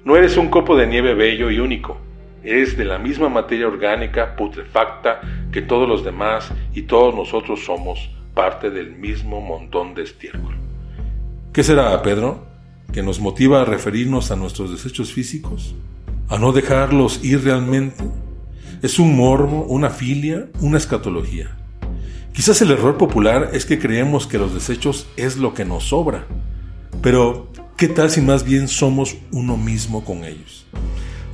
No eres un copo de nieve bello y único, eres de la misma materia orgánica putrefacta que todos los demás y todos nosotros somos parte del mismo montón de estiércol. ¿Qué será, Pedro? ¿Que nos motiva a referirnos a nuestros desechos físicos? ¿A no dejarlos ir realmente? ¿Es un morbo, una filia, una escatología? Quizás el error popular es que creemos que los desechos es lo que nos sobra. Pero, ¿qué tal si más bien somos uno mismo con ellos?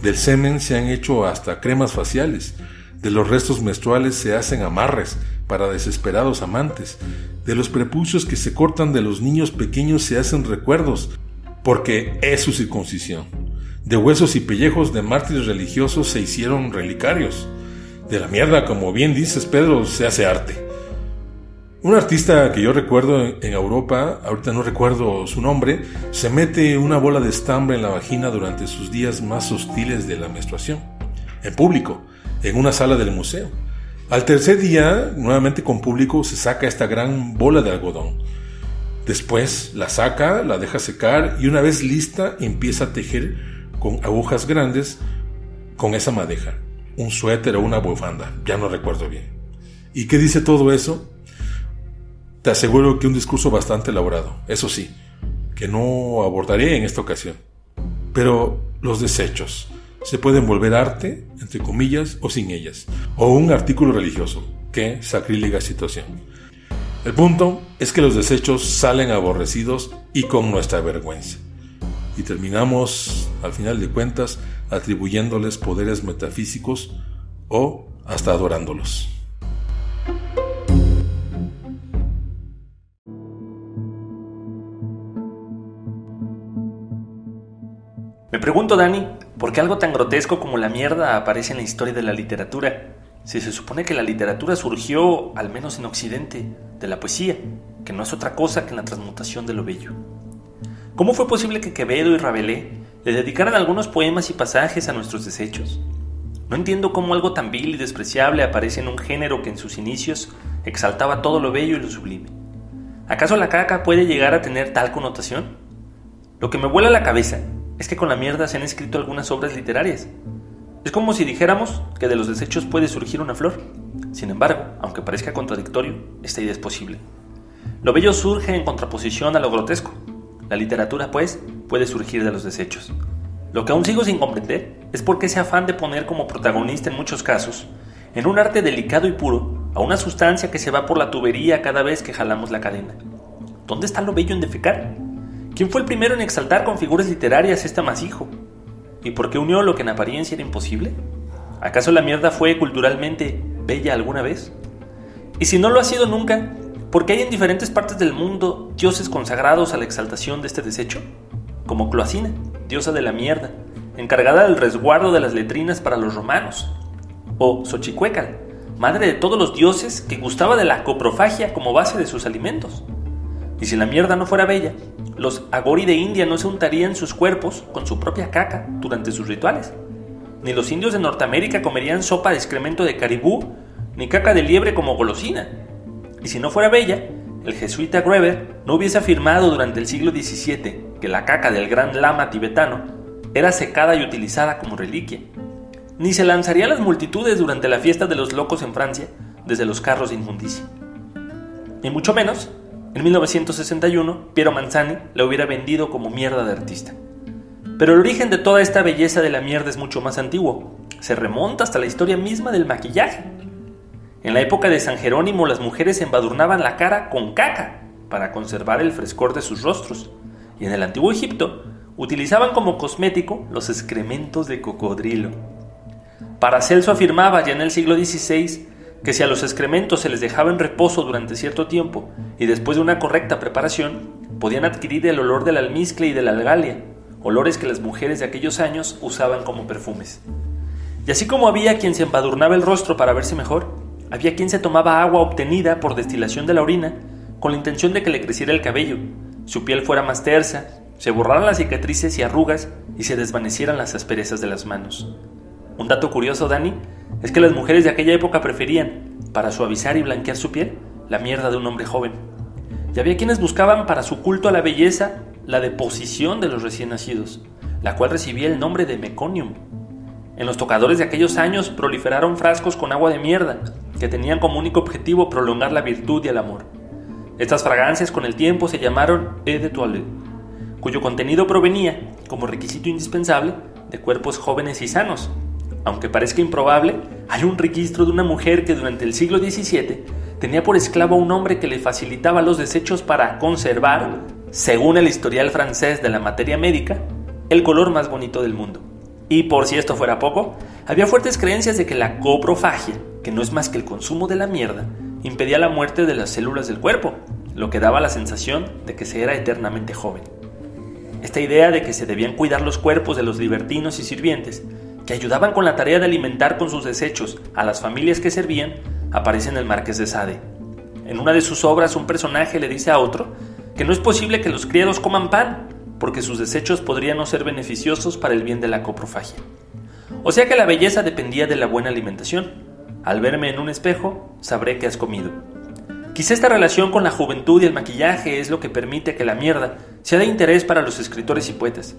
Del semen se han hecho hasta cremas faciales, de los restos menstruales se hacen amarres para desesperados amantes, de los prepucios que se cortan de los niños pequeños se hacen recuerdos, porque es su circuncisión. De huesos y pellejos de mártires religiosos se hicieron relicarios. De la mierda, como bien dices Pedro, se hace arte. Un artista que yo recuerdo en Europa, ahorita no recuerdo su nombre, se mete una bola de estambre en la vagina durante sus días más hostiles de la menstruación, en público, en una sala del museo. Al tercer día, nuevamente con público, se saca esta gran bola de algodón. Después la saca, la deja secar y una vez lista empieza a tejer con agujas grandes con esa madeja. Un suéter o una bufanda, ya no recuerdo bien. ¿Y qué dice todo eso? Te aseguro que un discurso bastante elaborado, eso sí, que no abordaré en esta ocasión. Pero los desechos se pueden volver arte, entre comillas, o sin ellas, o un artículo religioso. Qué sacrílega situación. El punto es que los desechos salen aborrecidos y con nuestra vergüenza. Y terminamos, al final de cuentas, atribuyéndoles poderes metafísicos o hasta adorándolos. Me pregunto, Dani, ¿por qué algo tan grotesco como la mierda aparece en la historia de la literatura? Si se supone que la literatura surgió, al menos en Occidente, de la poesía, que no es otra cosa que la transmutación de lo bello. ¿Cómo fue posible que Quevedo y Rabelais le dedicaran algunos poemas y pasajes a nuestros desechos? No entiendo cómo algo tan vil y despreciable aparece en un género que en sus inicios exaltaba todo lo bello y lo sublime. ¿Acaso la caca puede llegar a tener tal connotación? Lo que me vuela la cabeza es que con la mierda se han escrito algunas obras literarias. Es como si dijéramos que de los desechos puede surgir una flor. Sin embargo, aunque parezca contradictorio, esta idea es posible. Lo bello surge en contraposición a lo grotesco. La literatura, pues, puede surgir de los desechos. Lo que aún sigo sin comprender es por qué ese afán de poner como protagonista en muchos casos, en un arte delicado y puro, a una sustancia que se va por la tubería cada vez que jalamos la cadena. ¿Dónde está lo bello en defecar? ¿Quién fue el primero en exaltar con figuras literarias este amasijo? ¿Y por qué unió lo que en apariencia era imposible? ¿Acaso la mierda fue culturalmente bella alguna vez? Y si no lo ha sido nunca, ¿por qué hay en diferentes partes del mundo dioses consagrados a la exaltación de este desecho? Como Cloacina, diosa de la mierda, encargada del resguardo de las letrinas para los romanos. O Xochicuecal, madre de todos los dioses que gustaba de la coprofagia como base de sus alimentos. Y si la mierda no fuera bella, los agori de India no se untarían sus cuerpos con su propia caca durante sus rituales. Ni los indios de Norteamérica comerían sopa de excremento de caribú, ni caca de liebre como golosina. Y si no fuera bella, el jesuita Greber no hubiese afirmado durante el siglo XVII que la caca del gran lama tibetano era secada y utilizada como reliquia. Ni se lanzaría a las multitudes durante la fiesta de los locos en Francia desde los carros de inmundicia. Y mucho menos, en 1961, Piero Manzani la hubiera vendido como mierda de artista. Pero el origen de toda esta belleza de la mierda es mucho más antiguo. Se remonta hasta la historia misma del maquillaje. En la época de San Jerónimo las mujeres embadurnaban la cara con caca para conservar el frescor de sus rostros. Y en el antiguo Egipto utilizaban como cosmético los excrementos de cocodrilo. Paracelso afirmaba ya en el siglo XVI que si a los excrementos se les dejaba en reposo durante cierto tiempo y después de una correcta preparación, podían adquirir el olor del almizcle y de la algalia, olores que las mujeres de aquellos años usaban como perfumes. Y así como había quien se embadurnaba el rostro para verse mejor, había quien se tomaba agua obtenida por destilación de la orina con la intención de que le creciera el cabello, su piel fuera más tersa, se borraran las cicatrices y arrugas y se desvanecieran las asperezas de las manos. Un dato curioso, Dani, es que las mujeres de aquella época preferían, para suavizar y blanquear su piel, la mierda de un hombre joven. Y había quienes buscaban para su culto a la belleza la deposición de los recién nacidos, la cual recibía el nombre de meconium. En los tocadores de aquellos años proliferaron frascos con agua de mierda, que tenían como único objetivo prolongar la virtud y el amor. Estas fragancias con el tiempo se llamaron eau de toilette, cuyo contenido provenía, como requisito indispensable, de cuerpos jóvenes y sanos, aunque parezca improbable, hay un registro de una mujer que durante el siglo XVII tenía por esclavo a un hombre que le facilitaba los desechos para conservar, según el historial francés de la materia médica, el color más bonito del mundo. Y por si esto fuera poco, había fuertes creencias de que la coprofagia, que no es más que el consumo de la mierda, impedía la muerte de las células del cuerpo, lo que daba la sensación de que se era eternamente joven. Esta idea de que se debían cuidar los cuerpos de los libertinos y sirvientes que ayudaban con la tarea de alimentar con sus desechos a las familias que servían, aparece en el Marqués de Sade. En una de sus obras un personaje le dice a otro que no es posible que los criados coman pan, porque sus desechos podrían no ser beneficiosos para el bien de la coprofagia. O sea que la belleza dependía de la buena alimentación. Al verme en un espejo, sabré que has comido. Quizá esta relación con la juventud y el maquillaje es lo que permite que la mierda sea de interés para los escritores y poetas,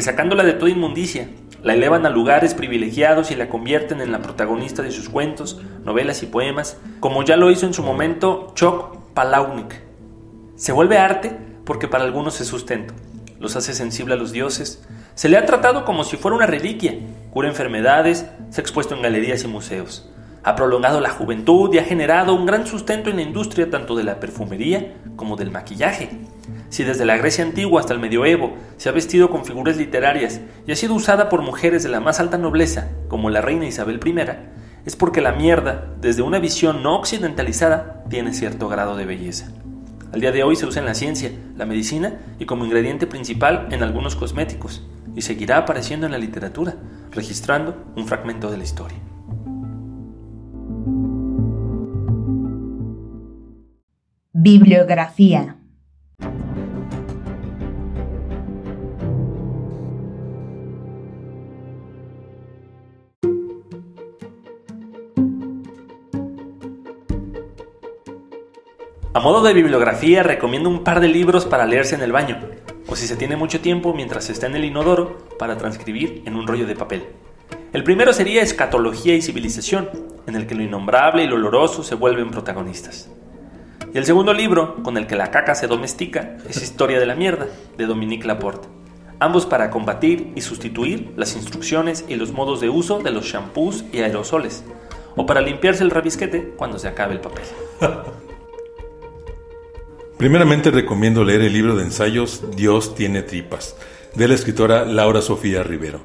sacándola de toda inmundicia, la elevan a lugares privilegiados y la convierten en la protagonista de sus cuentos, novelas y poemas, como ya lo hizo en su momento Chok Palahniuk. Se vuelve arte porque para algunos es sustento, los hace sensible a los dioses, se le ha tratado como si fuera una reliquia, cura enfermedades, se ha expuesto en galerías y museos. Ha prolongado la juventud y ha generado un gran sustento en la industria tanto de la perfumería como del maquillaje. Si desde la Grecia antigua hasta el medioevo se ha vestido con figuras literarias y ha sido usada por mujeres de la más alta nobleza, como la reina Isabel I, es porque la mierda, desde una visión no occidentalizada, tiene cierto grado de belleza. Al día de hoy se usa en la ciencia, la medicina y como ingrediente principal en algunos cosméticos, y seguirá apareciendo en la literatura, registrando un fragmento de la historia. Bibliografía A modo de bibliografía recomiendo un par de libros para leerse en el baño, o si se tiene mucho tiempo mientras está en el inodoro, para transcribir en un rollo de papel. El primero sería Escatología y Civilización, en el que lo innombrable y lo oloroso se vuelven protagonistas. Y el segundo libro, con el que la caca se domestica, es Historia de la Mierda, de Dominique Laporte. Ambos para combatir y sustituir las instrucciones y los modos de uso de los shampoos y aerosoles, o para limpiarse el rabisquete cuando se acabe el papel. *laughs* Primeramente recomiendo leer el libro de ensayos Dios tiene tripas, de la escritora Laura Sofía Rivero,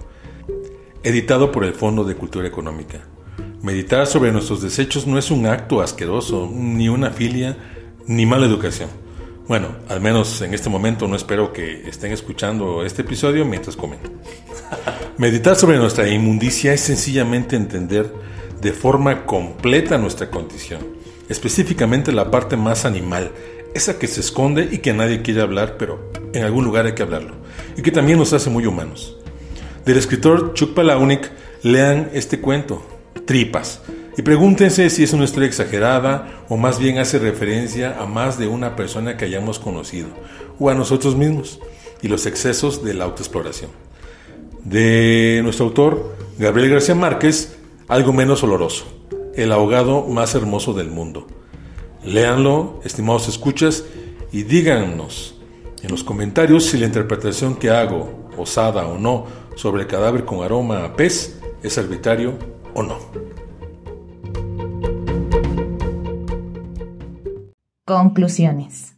editado por el Fondo de Cultura Económica. Meditar sobre nuestros desechos no es un acto asqueroso, ni una filia, ni mala educación. Bueno, al menos en este momento no espero que estén escuchando este episodio mientras comen. *laughs* Meditar sobre nuestra inmundicia es sencillamente entender de forma completa nuestra condición, específicamente la parte más animal, esa que se esconde y que nadie quiere hablar, pero en algún lugar hay que hablarlo, y que también nos hace muy humanos. Del escritor Chuck Palahniuk, lean este cuento, Tripas, y pregúntense si es una historia exagerada o más bien hace referencia a más de una persona que hayamos conocido, o a nosotros mismos, y los excesos de la autoexploración. De nuestro autor, Gabriel García Márquez, algo menos oloroso. el ahogado más hermoso del mundo. Léanlo, estimados escuchas, y díganos en los comentarios si la interpretación que hago, osada o no, sobre el cadáver con aroma a pez es arbitrario o no. Conclusiones.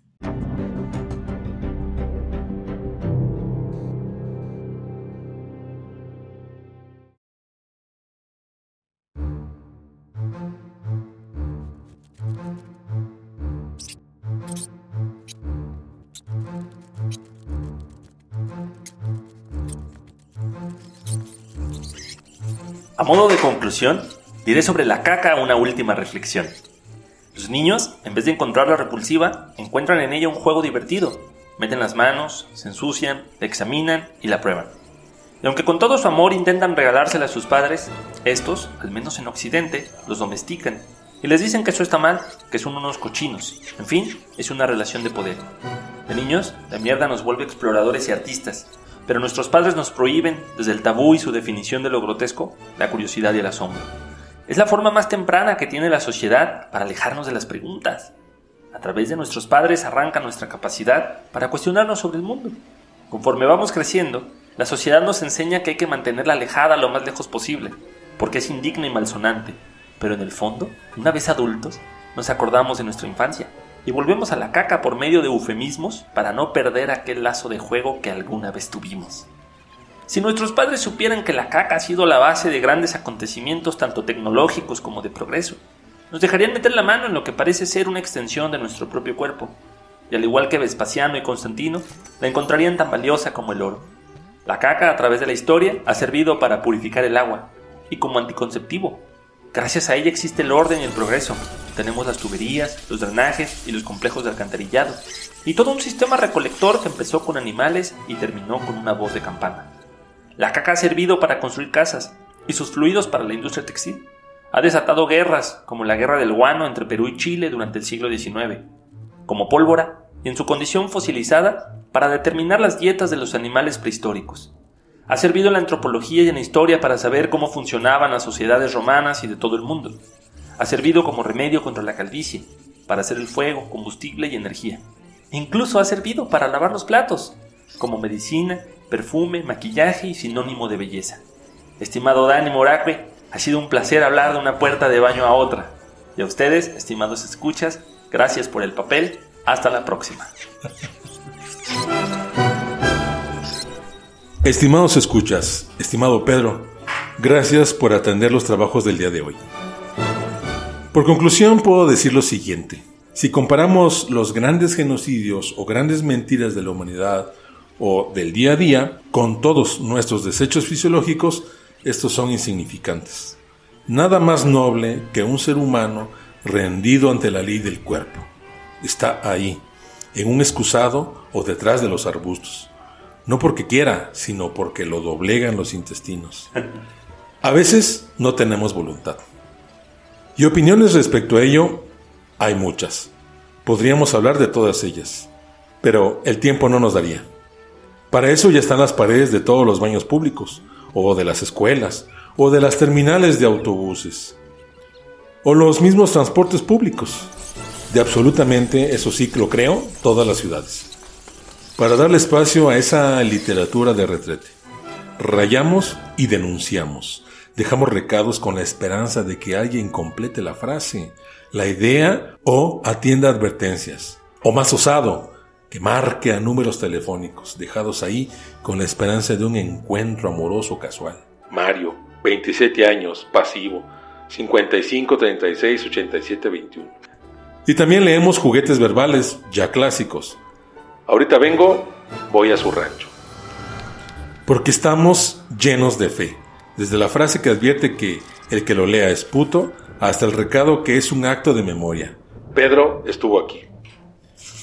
Modo de conclusión, diré sobre la caca una última reflexión. Los niños, en vez de encontrarla repulsiva, encuentran en ella un juego divertido. Meten las manos, se ensucian, la examinan y la prueban. Y aunque con todo su amor intentan regalársela a sus padres, estos, al menos en Occidente, los domestican y les dicen que eso está mal, que son unos cochinos. En fin, es una relación de poder. De niños, la mierda nos vuelve exploradores y artistas, pero nuestros padres nos prohíben, desde el tabú y su definición de lo grotesco, la curiosidad y el asombro. Es la forma más temprana que tiene la sociedad para alejarnos de las preguntas. A través de nuestros padres arranca nuestra capacidad para cuestionarnos sobre el mundo. Conforme vamos creciendo, la sociedad nos enseña que hay que mantenerla alejada lo más lejos posible, porque es indigna y malsonante. Pero en el fondo, una vez adultos, nos acordamos de nuestra infancia y volvemos a la caca por medio de eufemismos para no perder aquel lazo de juego que alguna vez tuvimos. Si nuestros padres supieran que la caca ha sido la base de grandes acontecimientos tanto tecnológicos como de progreso, nos dejarían meter la mano en lo que parece ser una extensión de nuestro propio cuerpo, y al igual que Vespasiano y Constantino, la encontrarían tan valiosa como el oro. La caca, a través de la historia, ha servido para purificar el agua, y como anticonceptivo, Gracias a ella existe el orden y el progreso. Tenemos las tuberías, los drenajes y los complejos de alcantarillado. Y todo un sistema recolector que empezó con animales y terminó con una voz de campana. La caca ha servido para construir casas y sus fluidos para la industria textil. Ha desatado guerras, como la guerra del guano entre Perú y Chile durante el siglo XIX. Como pólvora, y en su condición fosilizada, para determinar las dietas de los animales prehistóricos. Ha servido en la antropología y en la historia para saber cómo funcionaban las sociedades romanas y de todo el mundo. Ha servido como remedio contra la calvicie, para hacer el fuego, combustible y energía. Incluso ha servido para lavar los platos, como medicina, perfume, maquillaje y sinónimo de belleza. Estimado Dani Moracue, ha sido un placer hablar de una puerta de baño a otra. Y a ustedes, estimados escuchas, gracias por el papel. Hasta la próxima. Estimados escuchas, estimado Pedro, gracias por atender los trabajos del día de hoy. Por conclusión puedo decir lo siguiente. Si comparamos los grandes genocidios o grandes mentiras de la humanidad o del día a día con todos nuestros desechos fisiológicos, estos son insignificantes. Nada más noble que un ser humano rendido ante la ley del cuerpo. Está ahí, en un excusado o detrás de los arbustos no porque quiera, sino porque lo doblegan los intestinos. A veces no tenemos voluntad. Y opiniones respecto a ello hay muchas. Podríamos hablar de todas ellas, pero el tiempo no nos daría. Para eso ya están las paredes de todos los baños públicos, o de las escuelas, o de las terminales de autobuses, o los mismos transportes públicos, de absolutamente, eso sí lo creo, todas las ciudades para darle espacio a esa literatura de retrete. Rayamos y denunciamos. Dejamos recados con la esperanza de que alguien complete la frase, la idea o atienda advertencias. O más osado, que marque a números telefónicos dejados ahí con la esperanza de un encuentro amoroso casual. Mario, 27 años, pasivo, 55 36 87 21. Y también leemos juguetes verbales ya clásicos Ahorita vengo, voy a su rancho. Porque estamos llenos de fe. Desde la frase que advierte que el que lo lea es puto, hasta el recado que es un acto de memoria. Pedro estuvo aquí.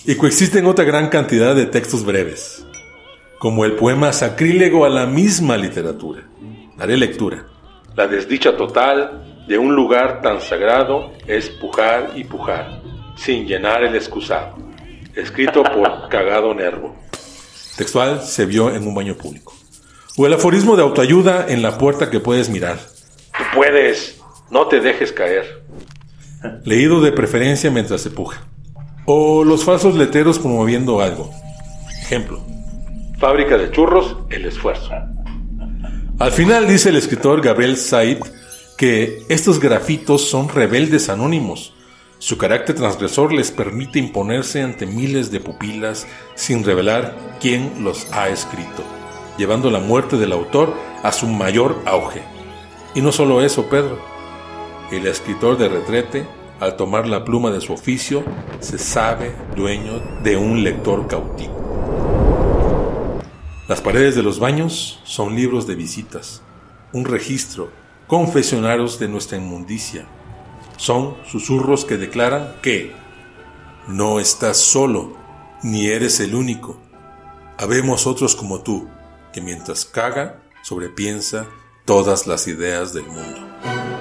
Y coexisten otra gran cantidad de textos breves, como el poema sacrílego a la misma literatura. Daré lectura. La desdicha total de un lugar tan sagrado es pujar y pujar, sin llenar el excusado escrito por Cagado Nervo. Textual se vio en un baño público. O el aforismo de autoayuda en la puerta que puedes mirar. Tú puedes, No te dejes caer. Leído de preferencia mientras se puja. O los falsos letreros promoviendo algo. Ejemplo. Fábrica de churros, el esfuerzo. Al final dice el escritor Gabriel Said que estos grafitos son rebeldes anónimos. Su carácter transgresor les permite imponerse ante miles de pupilas sin revelar quién los ha escrito, llevando la muerte del autor a su mayor auge. Y no solo eso, Pedro. El escritor de retrete, al tomar la pluma de su oficio, se sabe dueño de un lector cautivo. Las paredes de los baños son libros de visitas, un registro, confesionarios de nuestra inmundicia. Son susurros que declaran que no estás solo, ni eres el único. Habemos otros como tú, que mientras caga, sobrepiensa todas las ideas del mundo.